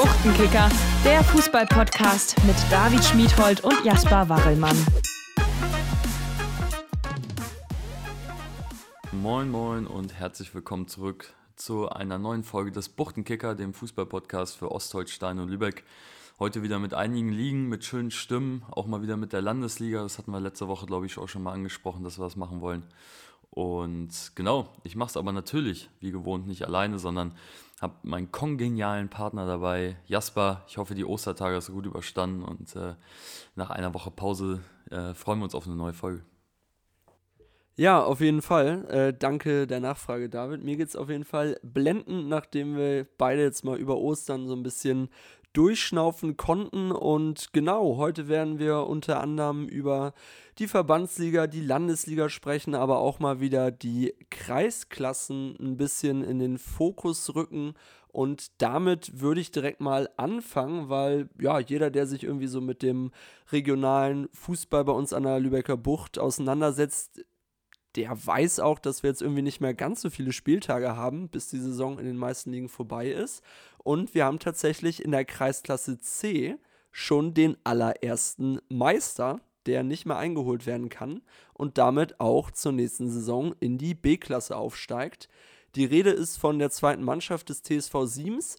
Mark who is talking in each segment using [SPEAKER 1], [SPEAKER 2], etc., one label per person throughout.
[SPEAKER 1] Buchtenkicker, der Fußball-Podcast mit David Schmiedhold und Jasper Warrelmann.
[SPEAKER 2] Moin, moin und herzlich willkommen zurück zu einer neuen Folge des Buchtenkicker, dem Fußball-Podcast für Ostholstein und Lübeck. Heute wieder mit einigen Ligen, mit schönen Stimmen, auch mal wieder mit der Landesliga. Das hatten wir letzte Woche, glaube ich, auch schon mal angesprochen, dass wir das machen wollen. Und genau, ich mache es aber natürlich, wie gewohnt, nicht alleine, sondern habe meinen kongenialen Partner dabei, Jasper. Ich hoffe, die Ostertage hast du gut überstanden und äh, nach einer Woche Pause äh, freuen wir uns auf eine neue Folge.
[SPEAKER 3] Ja, auf jeden Fall. Äh, danke der Nachfrage, David. Mir geht es auf jeden Fall blendend, nachdem wir beide jetzt mal über Ostern so ein bisschen durchschnaufen konnten. Und genau, heute werden wir unter anderem über die Verbandsliga, die Landesliga sprechen, aber auch mal wieder die Kreisklassen ein bisschen in den Fokus rücken. Und damit würde ich direkt mal anfangen, weil ja, jeder, der sich irgendwie so mit dem regionalen Fußball bei uns an der Lübecker Bucht auseinandersetzt, der weiß auch, dass wir jetzt irgendwie nicht mehr ganz so viele Spieltage haben, bis die Saison in den meisten Ligen vorbei ist. Und wir haben tatsächlich in der Kreisklasse C schon den allerersten Meister, der nicht mehr eingeholt werden kann und damit auch zur nächsten Saison in die B-Klasse aufsteigt. Die Rede ist von der zweiten Mannschaft des TSV Siems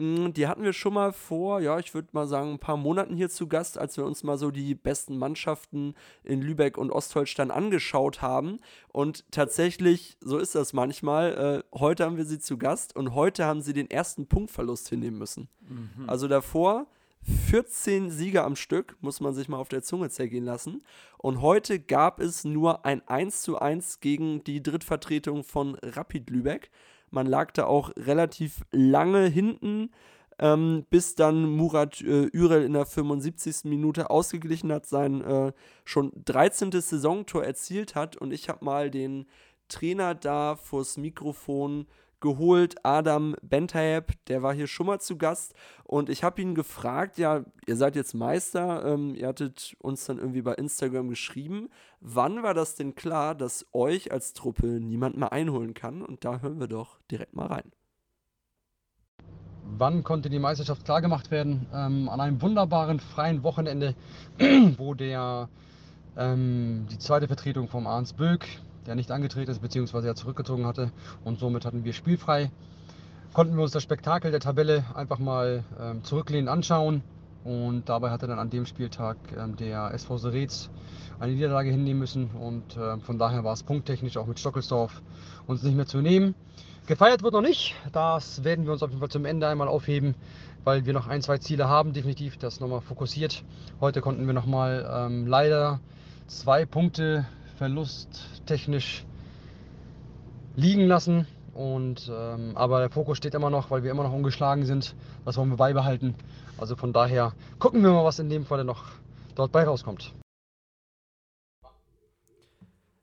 [SPEAKER 3] die hatten wir schon mal vor, ja, ich würde mal sagen, ein paar Monaten hier zu Gast, als wir uns mal so die besten Mannschaften in Lübeck und Ostholstein angeschaut haben. Und tatsächlich, so ist das manchmal, äh, heute haben wir sie zu Gast und heute haben sie den ersten Punktverlust hinnehmen müssen. Mhm. Also davor 14 Sieger am Stück, muss man sich mal auf der Zunge zergehen lassen. Und heute gab es nur ein 1 zu 1 gegen die Drittvertretung von Rapid Lübeck. Man lag da auch relativ lange hinten, ähm, bis dann Murat äh, Ürel in der 75. Minute ausgeglichen hat, sein äh, schon 13. Saisontor erzielt hat. Und ich habe mal den Trainer da vors Mikrofon geholt, Adam Bentayeb, der war hier schon mal zu Gast und ich habe ihn gefragt, ja, ihr seid jetzt Meister, ähm, ihr hattet uns dann irgendwie bei Instagram geschrieben, wann war das denn klar, dass euch als Truppe niemand mehr einholen kann? Und da hören wir doch direkt mal rein.
[SPEAKER 4] Wann konnte die Meisterschaft klargemacht werden? Ähm, an einem wunderbaren freien Wochenende, wo der ähm, die zweite Vertretung vom Arns Böck der nicht angetreten ist, beziehungsweise er zurückgezogen hatte. Und somit hatten wir spielfrei. Konnten wir uns das Spektakel der Tabelle einfach mal ähm, zurücklehnen anschauen. Und dabei hatte dann an dem Spieltag ähm, der SV Seretz eine Niederlage hinnehmen müssen. Und äh, von daher war es punkttechnisch auch mit Stockelsdorf uns nicht mehr zu nehmen. Gefeiert wird noch nicht. Das werden wir uns auf jeden Fall zum Ende einmal aufheben, weil wir noch ein, zwei Ziele haben, definitiv. Das nochmal fokussiert. Heute konnten wir nochmal ähm, leider zwei Punkte verlusttechnisch liegen lassen. Und, ähm, aber der Fokus steht immer noch, weil wir immer noch ungeschlagen sind. Das wollen wir beibehalten. Also von daher gucken wir mal, was in dem Fall noch dort bei rauskommt.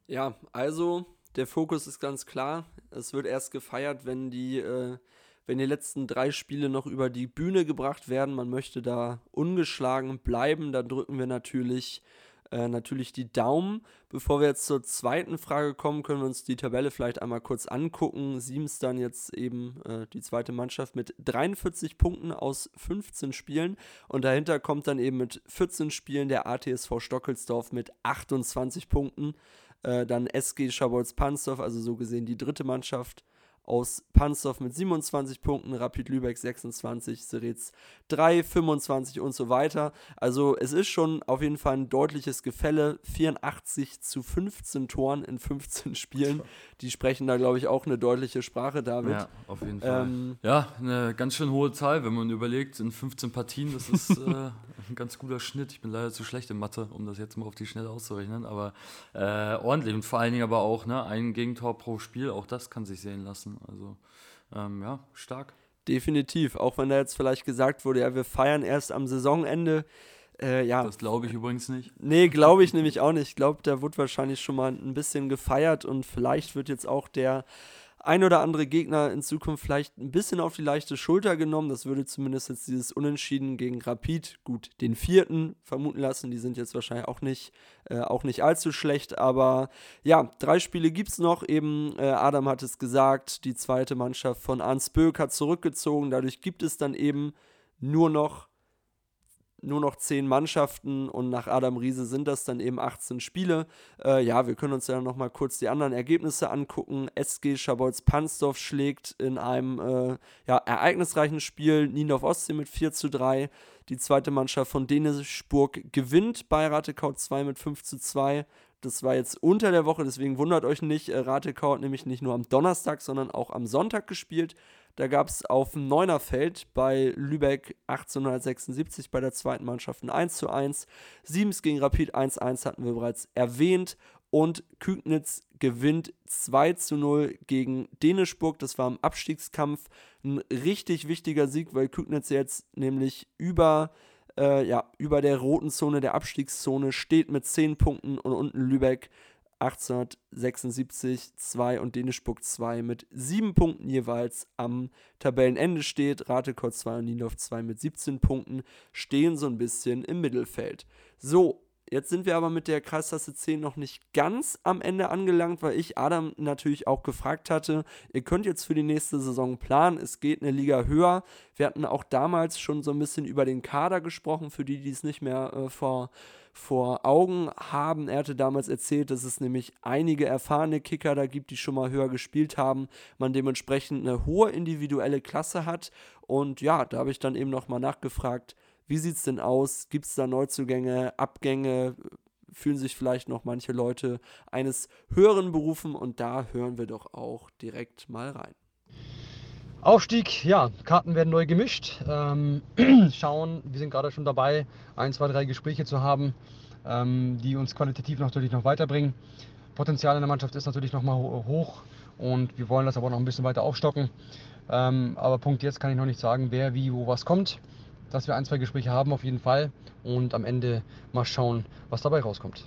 [SPEAKER 3] Ja, also der Fokus ist ganz klar. Es wird erst gefeiert, wenn die, äh, wenn die letzten drei Spiele noch über die Bühne gebracht werden. Man möchte da ungeschlagen bleiben. Da drücken wir natürlich äh, natürlich die Daumen. Bevor wir jetzt zur zweiten Frage kommen, können wir uns die Tabelle vielleicht einmal kurz angucken. Siemens dann jetzt eben äh, die zweite Mannschaft mit 43 Punkten aus 15 Spielen und dahinter kommt dann eben mit 14 Spielen der ATSV Stockelsdorf mit 28 Punkten. Äh, dann SG Schabolz-Pansdorf, also so gesehen die dritte Mannschaft aus Panzerf mit 27 Punkten, Rapid Lübeck 26, Seretz 3, 25 und so weiter. Also es ist schon auf jeden Fall ein deutliches Gefälle. 84 zu 15 Toren in 15 Spielen. Die sprechen da, glaube ich, auch eine deutliche Sprache, David.
[SPEAKER 2] Ja, auf jeden Fall. Ähm, ja, eine ganz schön hohe Zahl, wenn man überlegt, in 15 Partien, das ist äh, ein ganz guter Schnitt. Ich bin leider zu schlecht in Mathe, um das jetzt mal auf die Schnelle auszurechnen, aber äh, ordentlich und vor allen Dingen aber auch ne, ein Gegentor pro Spiel, auch das kann sich sehen lassen. Also ähm, ja, stark.
[SPEAKER 3] Definitiv, auch wenn da jetzt vielleicht gesagt wurde, ja, wir feiern erst am Saisonende. Äh, ja.
[SPEAKER 2] Das glaube ich übrigens nicht.
[SPEAKER 3] Nee, glaube ich nämlich auch nicht. Ich glaube, da wird wahrscheinlich schon mal ein bisschen gefeiert und vielleicht wird jetzt auch der ein oder andere Gegner in Zukunft vielleicht ein bisschen auf die leichte Schulter genommen. Das würde zumindest jetzt dieses Unentschieden gegen Rapid, gut, den vierten vermuten lassen. Die sind jetzt wahrscheinlich auch nicht, äh, auch nicht allzu schlecht. Aber ja, drei Spiele gibt es noch. Eben, äh, Adam hat es gesagt, die zweite Mannschaft von Arns Böck hat zurückgezogen. Dadurch gibt es dann eben nur noch nur noch zehn Mannschaften und nach Adam Riese sind das dann eben 18 Spiele. Äh, ja, wir können uns ja nochmal kurz die anderen Ergebnisse angucken. SG Schabolz-Pansdorf schlägt in einem äh, ja, ereignisreichen Spiel Niendorf Ostsee mit 4 zu 3. Die zweite Mannschaft von Denisburg gewinnt bei Ratekau 2 mit 5 zu 2. Das war jetzt unter der Woche, deswegen wundert euch nicht. Äh, Ratekau hat nämlich nicht nur am Donnerstag, sondern auch am Sonntag gespielt. Da gab es auf dem Neunerfeld bei Lübeck 1876 bei der zweiten Mannschaft ein 1 zu 1. Siemens gegen Rapid 1-1 hatten wir bereits erwähnt. Und Kügnitz gewinnt 2 zu 0 gegen Dänischburg. Das war im Abstiegskampf ein richtig wichtiger Sieg, weil Kügnitz jetzt nämlich über äh, ja, über der roten Zone der Abstiegszone steht mit 10 Punkten und unten Lübeck 1876 2 und Dänischburg 2 mit 7 Punkten jeweils am Tabellenende steht. Ratekot 2 und Niendorf 2 mit 17 Punkten stehen so ein bisschen im Mittelfeld. So, Jetzt sind wir aber mit der Kreisklasse 10 noch nicht ganz am Ende angelangt, weil ich Adam natürlich auch gefragt hatte, ihr könnt jetzt für die nächste Saison planen, es geht eine Liga höher. Wir hatten auch damals schon so ein bisschen über den Kader gesprochen, für die, die es nicht mehr äh, vor, vor Augen haben. Er hatte damals erzählt, dass es nämlich einige erfahrene Kicker da gibt, die schon mal höher gespielt haben, man dementsprechend eine hohe individuelle Klasse hat. Und ja, da habe ich dann eben nochmal nachgefragt, wie sieht es denn aus? Gibt es da Neuzugänge, Abgänge? Fühlen sich vielleicht noch manche Leute eines höheren berufen? Und da hören wir doch auch direkt mal rein.
[SPEAKER 4] Aufstieg, ja, Karten werden neu gemischt. Ähm, schauen, wir sind gerade schon dabei, ein, zwei, drei Gespräche zu haben, ähm, die uns qualitativ natürlich noch weiterbringen. Potenzial in der Mannschaft ist natürlich noch mal hoch und wir wollen das aber noch ein bisschen weiter aufstocken. Ähm, aber Punkt jetzt kann ich noch nicht sagen, wer, wie, wo was kommt dass wir ein, zwei Gespräche haben auf jeden Fall und am Ende mal schauen, was dabei rauskommt.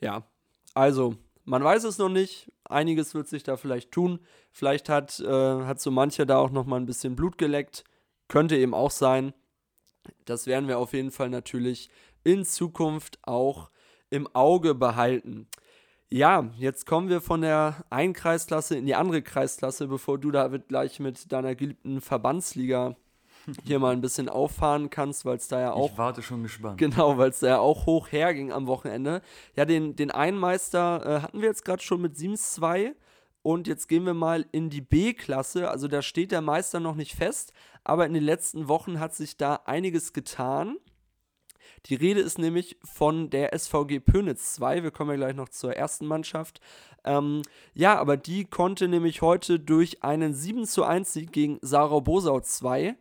[SPEAKER 3] Ja, also man weiß es noch nicht. Einiges wird sich da vielleicht tun. Vielleicht hat, äh, hat so mancher da auch noch mal ein bisschen Blut geleckt. Könnte eben auch sein. Das werden wir auf jeden Fall natürlich in Zukunft auch im Auge behalten. Ja, jetzt kommen wir von der einen Kreisklasse in die andere Kreisklasse, bevor du David gleich mit deiner geliebten Verbandsliga hier mal ein bisschen auffahren kannst, weil es da ja auch.
[SPEAKER 2] Ich warte schon gespannt.
[SPEAKER 3] Genau, weil es da ja auch hoch herging am Wochenende. Ja, den, den einen Meister äh, hatten wir jetzt gerade schon mit Sims 2 und jetzt gehen wir mal in die B-Klasse. Also da steht der Meister noch nicht fest, aber in den letzten Wochen hat sich da einiges getan. Die Rede ist nämlich von der SVG Pönitz 2. Wir kommen ja gleich noch zur ersten Mannschaft. Ähm, ja, aber die konnte nämlich heute durch einen 7 zu 1 Sieg gegen Sarau Bosau 2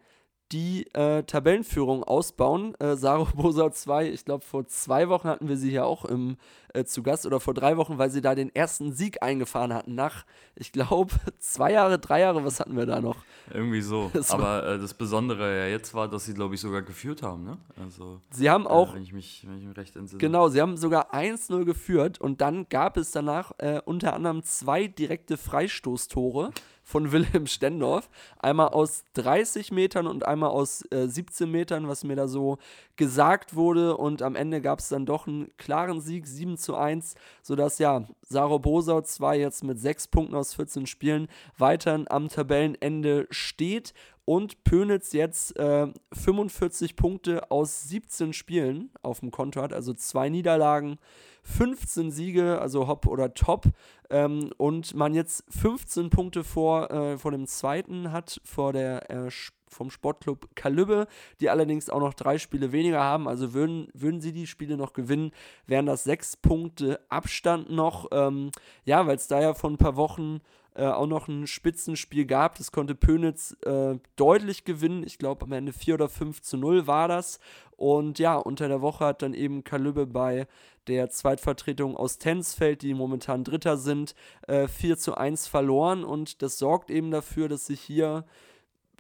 [SPEAKER 3] die äh, Tabellenführung ausbauen. Äh, Saro Bosau 2, ich glaube, vor zwei Wochen hatten wir sie hier auch im, äh, zu Gast oder vor drei Wochen, weil sie da den ersten Sieg eingefahren hatten. Nach, ich glaube, zwei Jahre, drei Jahre, was hatten wir da noch?
[SPEAKER 2] Irgendwie so. Das Aber äh, das Besondere ja jetzt war, dass sie, glaube ich, sogar geführt haben. Ne?
[SPEAKER 3] Also, sie haben auch.
[SPEAKER 2] Äh, wenn, ich mich, wenn ich mich recht entsinne.
[SPEAKER 3] Genau, sie haben sogar 1-0 geführt und dann gab es danach äh, unter anderem zwei direkte Freistoßtore von Wilhelm Stendorf. Einmal aus 30 Metern und einmal aus äh, 17 Metern, was mir da so gesagt wurde. Und am Ende gab es dann doch einen klaren Sieg, 7 zu 1, sodass ja Saro Bosau 2 jetzt mit 6 Punkten aus 14 Spielen weiterhin am Tabellenende steht und Pönitz jetzt äh, 45 Punkte aus 17 Spielen auf dem Konto hat, also zwei Niederlagen, 15 Siege, also Hopp oder Top. Ähm, und man jetzt 15 Punkte vor, äh, vor dem zweiten hat, vor der äh, vom Sportclub Kalübbe, die allerdings auch noch drei Spiele weniger haben. Also würden, würden sie die Spiele noch gewinnen, wären das sechs Punkte Abstand noch. Ähm, ja, weil es da ja vor ein paar Wochen äh, auch noch ein Spitzenspiel gab. Das konnte Pönitz äh, deutlich gewinnen. Ich glaube, am Ende 4 oder 5 zu 0 war das. Und ja, unter der Woche hat dann eben Kalübbe bei der Zweitvertretung aus Tensfeld, die momentan Dritter sind, äh, 4 zu 1 verloren. Und das sorgt eben dafür, dass sich hier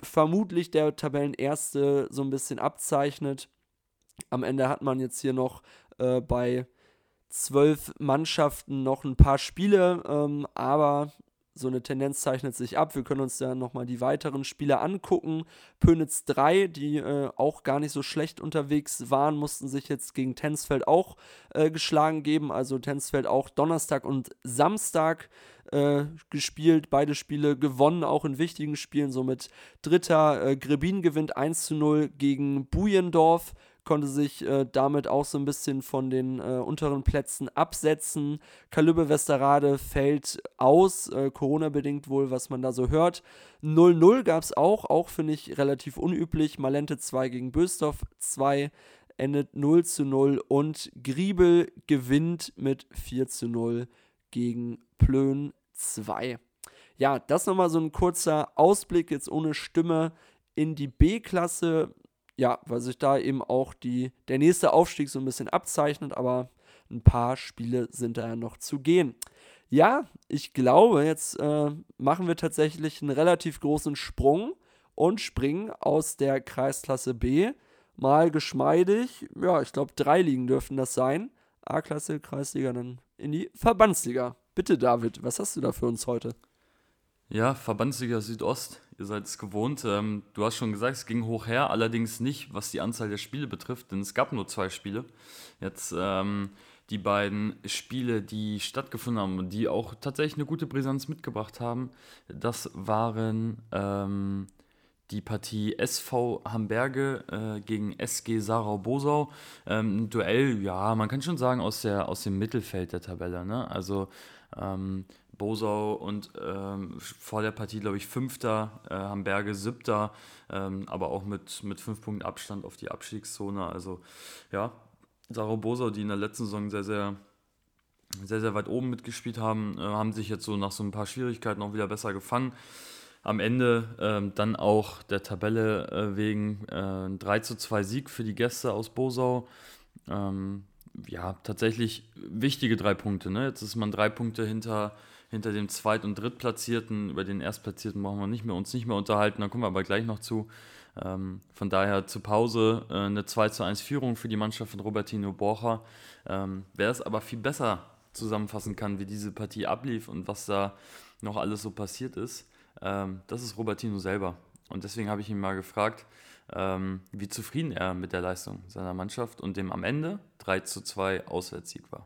[SPEAKER 3] vermutlich der Tabellenerste so ein bisschen abzeichnet. Am Ende hat man jetzt hier noch äh, bei zwölf Mannschaften noch ein paar Spiele, ähm, aber so eine Tendenz zeichnet sich ab. Wir können uns ja nochmal die weiteren Spiele angucken. Pönitz 3, die äh, auch gar nicht so schlecht unterwegs waren, mussten sich jetzt gegen Tensfeld auch äh, geschlagen geben. Also Tensfeld auch Donnerstag und Samstag äh, gespielt. Beide Spiele gewonnen, auch in wichtigen Spielen. Somit Dritter. Äh, Grebin gewinnt 1 zu 0 gegen Bujendorf konnte sich äh, damit auch so ein bisschen von den äh, unteren Plätzen absetzen. Kalübbe Westerrade fällt aus, äh, Corona-bedingt wohl, was man da so hört. 0-0 gab es auch, auch finde ich relativ unüblich. Malente 2 gegen Bösdorf 2 endet 0 zu 0 und Griebel gewinnt mit 4 zu 0 gegen Plön 2. Ja, das nochmal so ein kurzer Ausblick jetzt ohne Stimme in die B-Klasse ja, weil sich da eben auch die, der nächste Aufstieg so ein bisschen abzeichnet, aber ein paar Spiele sind da ja noch zu gehen. Ja, ich glaube, jetzt äh, machen wir tatsächlich einen relativ großen Sprung und springen aus der Kreisklasse B mal geschmeidig, ja, ich glaube, drei Ligen dürften das sein. A-Klasse, Kreisliga, dann in die Verbandsliga. Bitte, David, was hast du da für uns heute?
[SPEAKER 2] Ja, Verbandsliga Südost, ihr seid es gewohnt. Ähm, du hast schon gesagt, es ging hoch her, allerdings nicht, was die Anzahl der Spiele betrifft, denn es gab nur zwei Spiele. Jetzt ähm, die beiden Spiele, die stattgefunden haben und die auch tatsächlich eine gute Brisanz mitgebracht haben, das waren ähm, die Partie SV Hamberge äh, gegen SG Sarau-Bosau. Ähm, ein Duell, ja, man kann schon sagen, aus, der, aus dem Mittelfeld der Tabelle. Ne? Also ähm, Bosau und ähm, vor der Partie, glaube ich, Fünfter, äh, Hamberge Siebter, ähm, aber auch mit, mit fünf Punkten Abstand auf die Abstiegszone. Also ja, Sarah Bosau, die in der letzten Saison sehr, sehr, sehr, sehr weit oben mitgespielt haben, äh, haben sich jetzt so nach so ein paar Schwierigkeiten auch wieder besser gefangen. Am Ende ähm, dann auch der Tabelle äh, wegen äh, 3 zu 2 Sieg für die Gäste aus Bosau. Ähm, ja, tatsächlich wichtige drei Punkte. Ne? Jetzt ist man drei Punkte hinter hinter dem Zweit- und Drittplatzierten. Über den Erstplatzierten brauchen wir nicht mehr, uns nicht mehr unterhalten, da kommen wir aber gleich noch zu. Ähm, von daher zur Pause äh, eine 2 zu 1 Führung für die Mannschaft von Robertino Borcher. Ähm, wer es aber viel besser zusammenfassen kann, wie diese Partie ablief und was da noch alles so passiert ist, ähm, das ist Robertino selber. Und deswegen habe ich ihn mal gefragt, ähm, wie zufrieden er mit der Leistung seiner Mannschaft und dem am Ende 3 zu 2 Auswärtssieg war.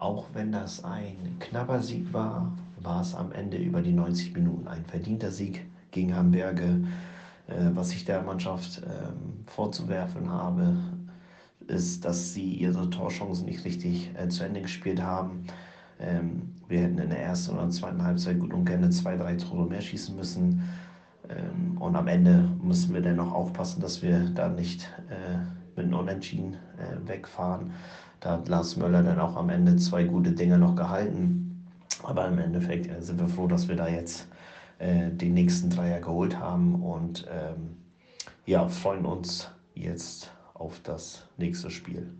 [SPEAKER 5] Auch wenn das ein knapper Sieg war, war es am Ende über die 90 Minuten ein verdienter Sieg gegen Hamburge. Äh, was ich der Mannschaft ähm, vorzuwerfen habe, ist, dass sie ihre Torchancen nicht richtig äh, zu Ende gespielt haben. Ähm, wir hätten in der ersten oder zweiten Halbzeit gut und gerne zwei, drei Tore mehr schießen müssen. Ähm, und am Ende müssen wir dann noch aufpassen, dass wir da nicht äh, mit einem Unentschieden wegfahren. Da hat Lars Möller dann auch am Ende zwei gute Dinge noch gehalten. Aber im Endeffekt äh, sind wir froh, dass wir da jetzt äh, die nächsten Dreier geholt haben und ähm, ja, freuen uns jetzt auf das nächste Spiel.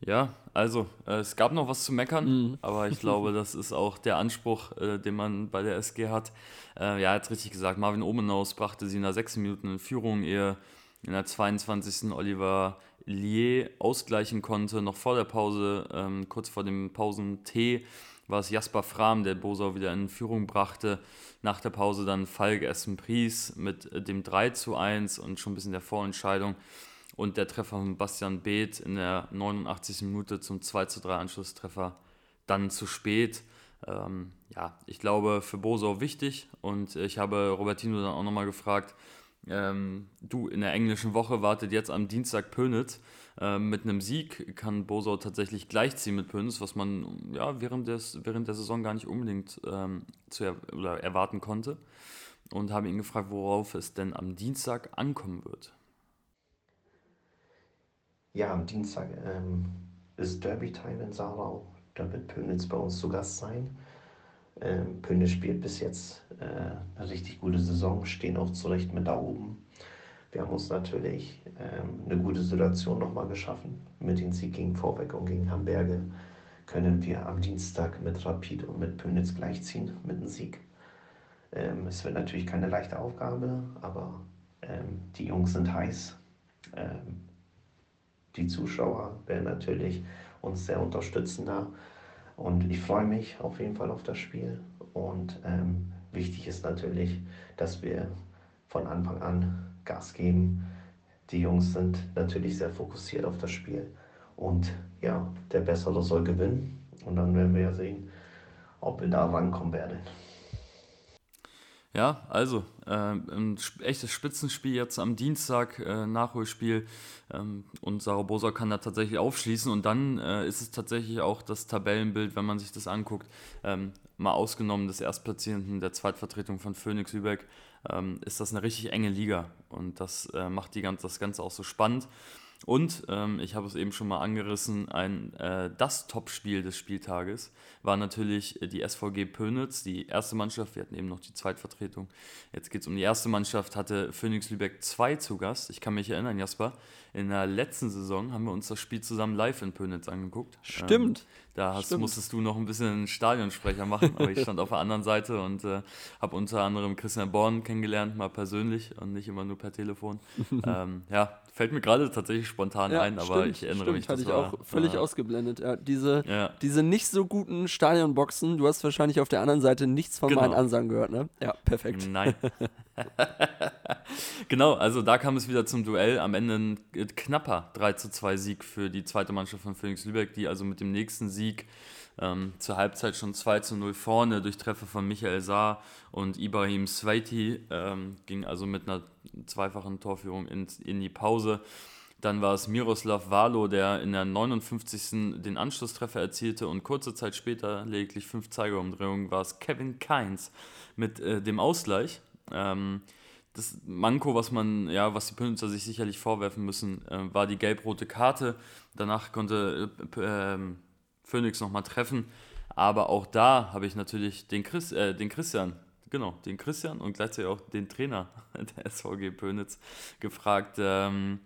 [SPEAKER 2] Ja, also äh, es gab noch was zu meckern, mhm. aber ich glaube, das ist auch der Anspruch, äh, den man bei der SG hat. Äh, ja, er hat richtig gesagt, Marvin Omenaus brachte sie in der sechs Minuten in Führung, ehe in der 22. Oliver Lier ausgleichen konnte. Noch vor der Pause, ähm, kurz vor dem Pausen-T, war es Jasper Fram, der Bosau wieder in Führung brachte. Nach der Pause dann Falk Essen-Pries mit dem 3 zu 1 und schon ein bisschen der Vorentscheidung. Und der Treffer von Bastian Beeth in der 89. Minute zum 2 zu 3 Anschlusstreffer dann zu spät. Ähm, ja, ich glaube für Bosau wichtig und ich habe Robertino dann auch nochmal gefragt, ähm, du, in der englischen Woche wartet jetzt am Dienstag Pönitz. Ähm, mit einem Sieg kann Bosau tatsächlich gleichziehen mit Pönitz, was man ja, während, des, während der Saison gar nicht unbedingt ähm, zu er, oder erwarten konnte. Und habe ihn gefragt, worauf es denn am Dienstag ankommen wird.
[SPEAKER 5] Ja, am Dienstag ähm, ist Derby-Time in Sarau. Da wird Pönitz bei uns zu Gast sein. Ähm, Pöne spielt bis jetzt eine richtig gute Saison, stehen auch zurecht mit da oben. Wir haben uns natürlich ähm, eine gute Situation nochmal geschaffen. Mit dem Sieg gegen Vorbeck und gegen Hamburge können wir am Dienstag mit Rapid und mit Pönitz gleichziehen mit einem Sieg. Ähm, es wird natürlich keine leichte Aufgabe, aber ähm, die Jungs sind heiß. Ähm, die Zuschauer werden natürlich uns sehr unterstützen da. Und ich freue mich auf jeden Fall auf das Spiel. Und ähm, wichtig ist natürlich, dass wir von Anfang an Gas geben. Die Jungs sind natürlich sehr fokussiert auf das Spiel. Und ja, der Bessere soll gewinnen. Und dann werden wir ja sehen, ob wir da rankommen werden.
[SPEAKER 2] Ja, also äh, ein echtes Spitzenspiel jetzt am Dienstag, äh, Nachholspiel ähm, und Sarabosa kann da tatsächlich aufschließen und dann äh, ist es tatsächlich auch das Tabellenbild, wenn man sich das anguckt, ähm, mal ausgenommen des Erstplatzierenden der Zweitvertretung von Phoenix Lübeck, ähm, ist das eine richtig enge Liga und das äh, macht die ganz, das Ganze auch so spannend. Und ähm, ich habe es eben schon mal angerissen, ein, äh, das Topspiel des Spieltages war natürlich die SVG Pönitz, die erste Mannschaft. Wir hatten eben noch die Zweitvertretung. Jetzt geht es um die erste Mannschaft, hatte Phoenix Lübeck 2 zu Gast. Ich kann mich erinnern, Jasper, in der letzten Saison haben wir uns das Spiel zusammen live in Pönitz angeguckt.
[SPEAKER 3] Stimmt. Ähm,
[SPEAKER 2] da hast, Stimmt. musstest du noch ein bisschen Stadionsprecher machen, aber ich stand auf der anderen Seite und äh, habe unter anderem Christian Born kennengelernt, mal persönlich und nicht immer nur per Telefon. ähm, ja, fällt mir gerade tatsächlich spontan ja, ein, aber ich erinnere stimmt, mich.
[SPEAKER 3] Hatte ich war, auch völlig äh, ausgeblendet. Ja, diese, ja. diese nicht so guten Stadionboxen, du hast wahrscheinlich auf der anderen Seite nichts von genau. meinen Ansagen gehört, ne? Ja, perfekt.
[SPEAKER 2] Nein. genau, also da kam es wieder zum Duell. Am Ende ein knapper 3 zu 2 Sieg für die zweite Mannschaft von Phoenix Lübeck, die also mit dem nächsten Sieg ähm, zur Halbzeit schon 2 zu 0 vorne durch Treffer von Michael Saar und Ibrahim Sveiti ähm, ging also mit einer zweifachen Torführung in, in die Pause. Dann war es Miroslav Valo, der in der 59. den Anschlusstreffer erzielte und kurze Zeit später, lediglich fünf Zeigerumdrehungen, war es Kevin Keins mit äh, dem Ausgleich. Ähm, das Manko, was man, ja, was die Pünzer sich sicherlich vorwerfen müssen, äh, war die gelb-rote Karte. Danach konnte äh, ähm, Phoenix nochmal treffen. Aber auch da habe ich natürlich den, Chris, äh, den Christian, genau, den Christian und gleichzeitig auch den Trainer der SVG Pönitz gefragt, ähm,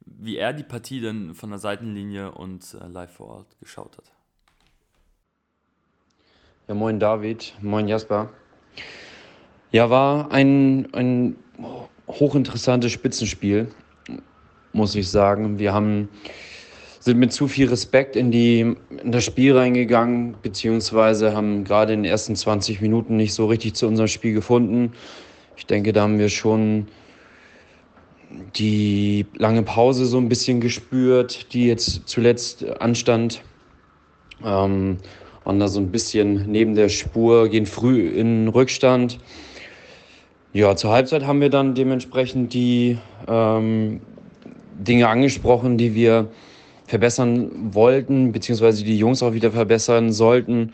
[SPEAKER 2] wie er die Partie denn von der Seitenlinie und äh, live vor Ort geschaut hat.
[SPEAKER 6] Ja, moin David, moin Jasper. Ja, war ein, ein hochinteressantes Spitzenspiel, muss ich sagen. Wir haben, sind mit zu viel Respekt in, die, in das Spiel reingegangen, beziehungsweise haben gerade in den ersten 20 Minuten nicht so richtig zu unserem Spiel gefunden. Ich denke, da haben wir schon die lange Pause so ein bisschen gespürt, die jetzt zuletzt anstand. Ähm, waren da so ein bisschen neben der Spur, gehen früh in Rückstand. Ja, zur Halbzeit haben wir dann dementsprechend die ähm, Dinge angesprochen, die wir verbessern wollten, beziehungsweise die Jungs auch wieder verbessern sollten.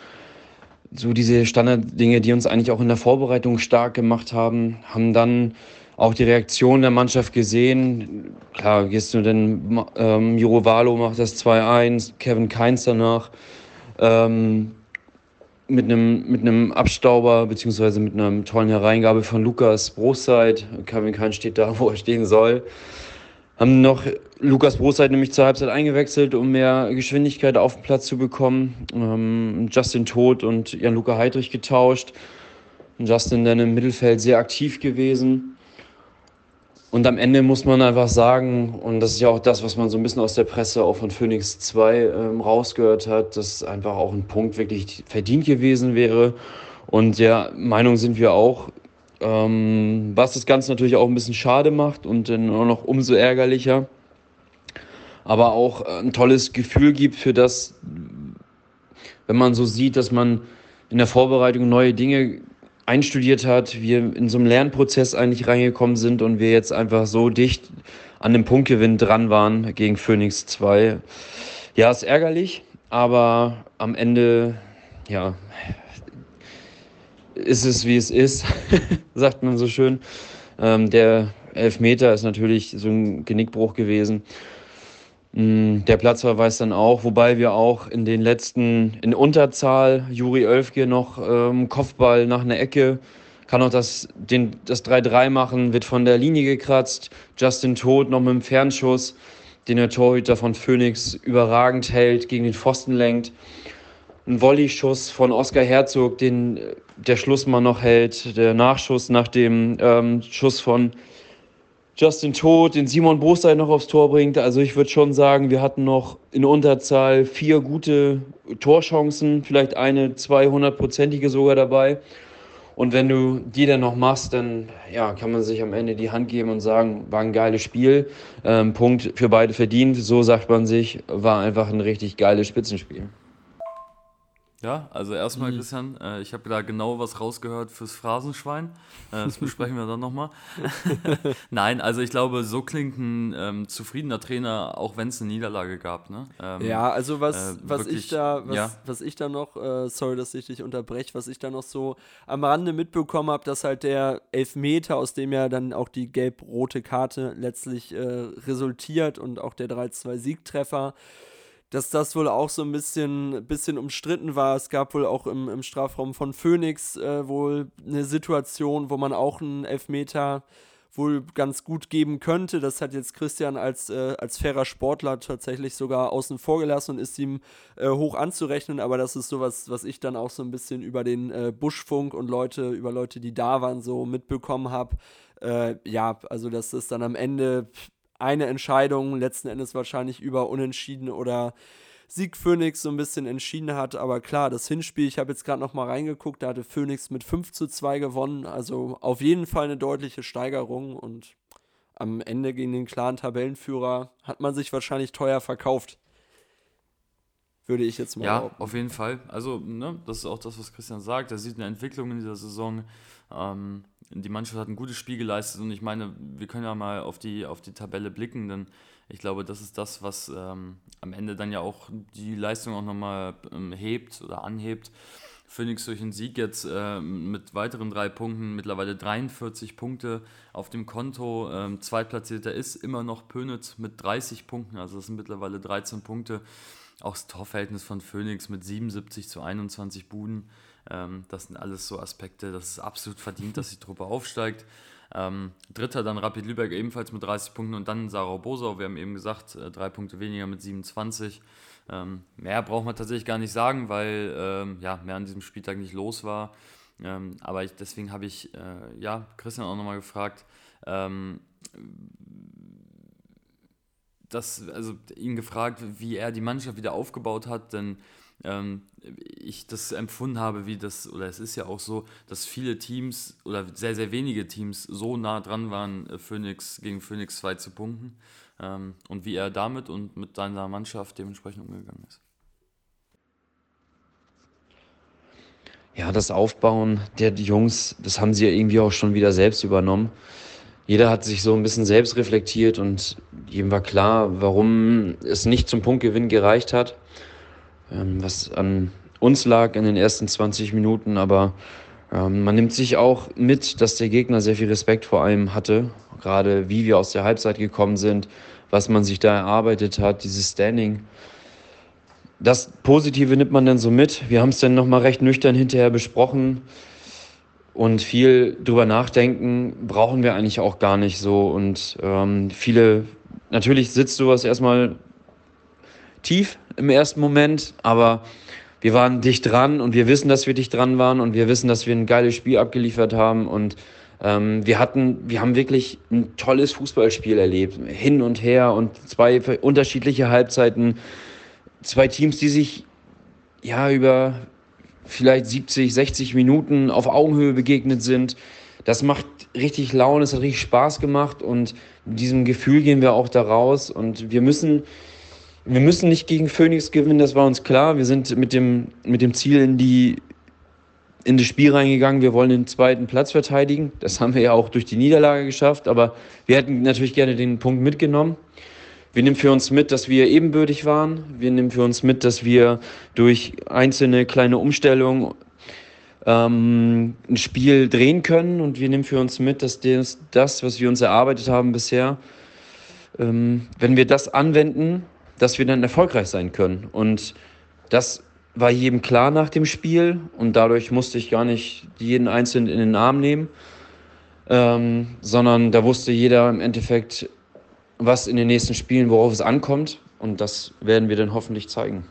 [SPEAKER 6] So diese Standarddinge, die uns eigentlich auch in der Vorbereitung stark gemacht haben, haben dann auch die Reaktion der Mannschaft gesehen. Klar, gehst du denn, ähm, Jurovalo macht das 2-1, Kevin Keins danach. Ähm, mit einem, mit einem Abstauber beziehungsweise mit einer tollen Hereingabe von Lukas Broszeit. Kevin Kahn steht da, wo er stehen soll. Haben noch Lukas Broszeit nämlich zur Halbzeit eingewechselt, um mehr Geschwindigkeit auf den Platz zu bekommen. Ähm, Justin Todt und Jan-Luca Heidrich getauscht. Justin dann im Mittelfeld sehr aktiv gewesen. Und am Ende muss man einfach sagen, und das ist ja auch das, was man so ein bisschen aus der Presse auch von Phoenix 2 ähm, rausgehört hat, dass einfach auch ein Punkt wirklich verdient gewesen wäre. Und der Meinung sind wir auch, ähm, was das Ganze natürlich auch ein bisschen schade macht und dann auch noch umso ärgerlicher. Aber auch ein tolles Gefühl gibt für das, wenn man so sieht, dass man in der Vorbereitung neue Dinge einstudiert hat, wir in so einem Lernprozess eigentlich reingekommen sind und wir jetzt einfach so dicht an dem Punktgewinn dran waren gegen Phoenix 2. Ja, ist ärgerlich, aber am Ende, ja, ist es wie es ist, sagt man so schön. Ähm, der Elfmeter ist natürlich so ein Genickbruch gewesen. Mm, der Platzverweis dann auch, wobei wir auch in den letzten, in Unterzahl, Juri Oelfke noch ähm, Kopfball nach einer Ecke, kann auch das, den, das 3-3 machen, wird von der Linie gekratzt. Justin Todt noch mit dem Fernschuss, den der Torhüter von Phoenix überragend hält, gegen den Pfosten lenkt. Ein Volley-Schuss von Oskar Herzog, den der Schlussmann noch hält, der Nachschuss nach dem ähm, Schuss von Justin Todt, den Simon Brosteit noch aufs Tor bringt. Also ich würde schon sagen, wir hatten noch in Unterzahl vier gute Torchancen, vielleicht eine 200-prozentige sogar dabei. Und wenn du die dann noch machst, dann ja, kann man sich am Ende die Hand geben und sagen, war ein geiles Spiel. Ähm, Punkt für beide verdient. So sagt man sich, war einfach ein richtig geiles Spitzenspiel.
[SPEAKER 2] Ja, also erstmal, mhm. Christian, äh, ich habe da genau was rausgehört fürs Phrasenschwein. Äh, das besprechen wir dann nochmal. Nein, also ich glaube, so klingt ein ähm, zufriedener Trainer, auch wenn es eine Niederlage gab. Ne?
[SPEAKER 3] Ähm, ja, also was, äh, was wirklich, ich da, was, ja. was ich da noch, äh, sorry, dass ich dich unterbreche, was ich da noch so am Rande mitbekommen habe, dass halt der Elfmeter, aus dem ja dann auch die gelb-rote Karte letztlich äh, resultiert und auch der 3-2-Siegtreffer, dass das wohl auch so ein bisschen, bisschen umstritten war. Es gab wohl auch im, im Strafraum von Phoenix äh, wohl eine Situation, wo man auch einen Elfmeter wohl ganz gut geben könnte. Das hat jetzt Christian als, äh, als fairer Sportler tatsächlich sogar außen vor gelassen und ist ihm äh, hoch anzurechnen. Aber das ist sowas, was ich dann auch so ein bisschen über den äh, Buschfunk und Leute, über Leute, die da waren, so mitbekommen habe. Äh, ja, also dass das dann am Ende eine Entscheidung letzten Endes wahrscheinlich über Unentschieden oder Sieg Phoenix so ein bisschen entschieden hat. Aber klar, das Hinspiel, ich habe jetzt gerade noch mal reingeguckt, da hatte Phoenix mit 5 zu 2 gewonnen. Also auf jeden Fall eine deutliche Steigerung und am Ende gegen den klaren Tabellenführer hat man sich wahrscheinlich teuer verkauft. Würde ich jetzt mal
[SPEAKER 2] Ja, behaupten. auf jeden Fall. Also, ne, das ist auch das, was Christian sagt. Er sieht eine Entwicklung in dieser Saison. Ähm, die Mannschaft hat ein gutes Spiel geleistet und ich meine, wir können ja mal auf die, auf die Tabelle blicken, denn ich glaube, das ist das, was ähm, am Ende dann ja auch die Leistung auch nochmal ähm, hebt oder anhebt. Phoenix durch den Sieg jetzt äh, mit weiteren drei Punkten, mittlerweile 43 Punkte auf dem Konto. Ähm, Zweitplatzierter ist immer noch Pönitz mit 30 Punkten, also das sind mittlerweile 13 Punkte. Auch das Torverhältnis von Phoenix mit 77 zu 21 Buden das sind alles so Aspekte, das ist absolut verdient, dass die Truppe aufsteigt. Ähm, Dritter dann Rapid Lübeck ebenfalls mit 30 Punkten und dann Sarah Bosau, wir haben eben gesagt, äh, drei Punkte weniger mit 27. Ähm, mehr braucht man tatsächlich gar nicht sagen, weil ähm, ja, mehr an diesem Spieltag nicht los war. Ähm, aber ich, deswegen habe ich äh, ja, Christian auch nochmal gefragt, ähm, das, also ihn gefragt, wie er die Mannschaft wieder aufgebaut hat, denn ähm, ich das empfunden habe, wie das, oder es ist ja auch so, dass viele Teams oder sehr, sehr wenige Teams so nah dran waren, äh, Phoenix gegen Phoenix 2 zu punkten ähm, und wie er damit und mit seiner Mannschaft dementsprechend umgegangen ist.
[SPEAKER 6] Ja, das Aufbauen der Jungs, das haben sie ja irgendwie auch schon wieder selbst übernommen. Jeder hat sich so ein bisschen selbst reflektiert und jedem war klar, warum es nicht zum Punktgewinn gereicht hat ähm, was an uns lag in den ersten 20 Minuten, aber ähm, man nimmt sich auch mit, dass der Gegner sehr viel Respekt vor allem hatte, gerade wie wir aus der Halbzeit gekommen sind, was man sich da erarbeitet hat, dieses Standing. Das Positive nimmt man dann so mit. Wir haben es dann nochmal recht nüchtern hinterher besprochen und viel drüber nachdenken brauchen wir eigentlich auch gar nicht so. Und ähm, viele, natürlich sitzt sowas erstmal tief im ersten Moment, aber wir waren dicht dran und wir wissen, dass wir dicht dran waren und wir wissen, dass wir ein geiles Spiel abgeliefert haben und ähm, wir hatten, wir haben wirklich ein tolles Fußballspiel erlebt, hin und her und zwei unterschiedliche Halbzeiten, zwei Teams, die sich ja über vielleicht 70, 60 Minuten auf Augenhöhe begegnet sind. Das macht richtig Laune, es hat richtig Spaß gemacht und mit diesem Gefühl gehen wir auch da raus und wir müssen wir müssen nicht gegen Phoenix gewinnen, das war uns klar. Wir sind mit dem, mit dem Ziel in, die, in das Spiel reingegangen. Wir wollen den zweiten Platz verteidigen. Das haben wir ja auch durch die Niederlage geschafft. Aber wir hätten natürlich gerne den Punkt mitgenommen. Wir nehmen für uns mit, dass wir ebenbürtig waren. Wir nehmen für uns mit, dass wir durch einzelne kleine Umstellungen ähm, ein Spiel drehen können. Und wir nehmen für uns mit, dass das, was wir uns erarbeitet haben bisher, ähm, wenn wir das anwenden, dass wir dann erfolgreich sein können. Und das war jedem klar nach dem Spiel und dadurch musste ich gar nicht jeden Einzelnen in den Arm nehmen, ähm, sondern da wusste jeder im Endeffekt, was in den nächsten Spielen, worauf es ankommt und das werden wir dann hoffentlich zeigen.